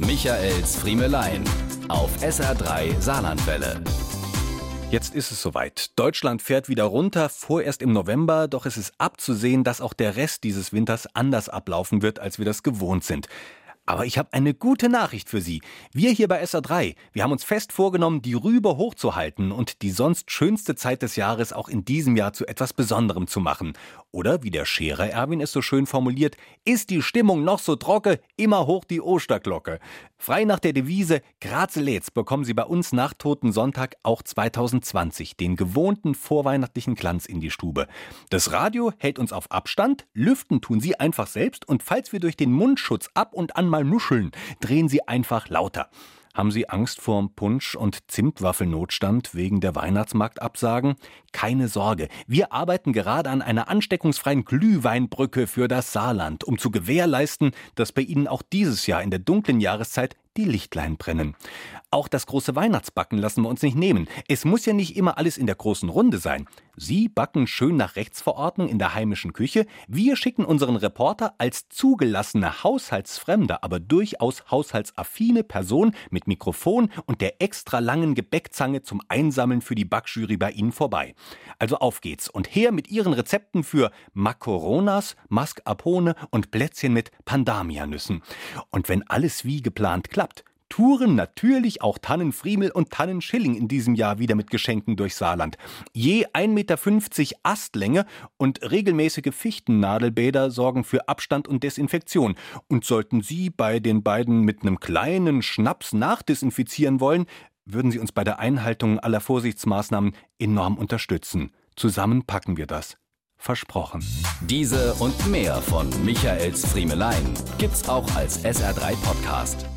Michaels Friemelein auf SR3 Saarlandwelle. Jetzt ist es soweit. Deutschland fährt wieder runter, vorerst im November, doch es ist abzusehen, dass auch der Rest dieses Winters anders ablaufen wird, als wir das gewohnt sind. Aber ich habe eine gute Nachricht für Sie. Wir hier bei SA3, wir haben uns fest vorgenommen, die Rübe hochzuhalten und die sonst schönste Zeit des Jahres auch in diesem Jahr zu etwas Besonderem zu machen. Oder wie der Scherer Erwin es so schön formuliert, ist die Stimmung noch so trocken, immer hoch die Osterglocke. Frei nach der Devise Grazeläts bekommen Sie bei uns nach Toten Sonntag auch 2020 den gewohnten vorweihnachtlichen Glanz in die Stube. Das Radio hält uns auf Abstand, lüften tun Sie einfach selbst und falls wir durch den Mundschutz ab und an mal nuscheln, drehen Sie einfach lauter. Haben Sie Angst vorm Punsch- und Zimtwaffelnotstand wegen der Weihnachtsmarktabsagen? Keine Sorge, wir arbeiten gerade an einer ansteckungsfreien Glühweinbrücke für das Saarland, um zu gewährleisten, dass bei Ihnen auch dieses Jahr in der dunklen Jahreszeit die Lichtlein brennen. Auch das große Weihnachtsbacken lassen wir uns nicht nehmen. Es muss ja nicht immer alles in der großen Runde sein. Sie backen schön nach Rechtsverordnung in der heimischen Küche. Wir schicken unseren Reporter als zugelassene Haushaltsfremde, aber durchaus haushaltsaffine Person mit Mikrofon und der extra langen Gebäckzange zum Einsammeln für die Backjury bei Ihnen vorbei. Also auf geht's und her mit Ihren Rezepten für Makoronas, Mascarpone und Plätzchen mit Pandamia-Nüssen. Und wenn alles wie geplant klappt, touren natürlich auch Tannenfriemel und Tannenschilling in diesem Jahr wieder mit Geschenken durch Saarland. Je 1,50 Meter Astlänge und regelmäßige Fichtennadelbäder sorgen für Abstand und Desinfektion. Und sollten Sie bei den beiden mit einem kleinen Schnaps nachdesinfizieren wollen, würden Sie uns bei der Einhaltung aller Vorsichtsmaßnahmen enorm unterstützen. Zusammen packen wir das. Versprochen. Diese und mehr von Michaels Friemelein gibt's auch als SR3 Podcast.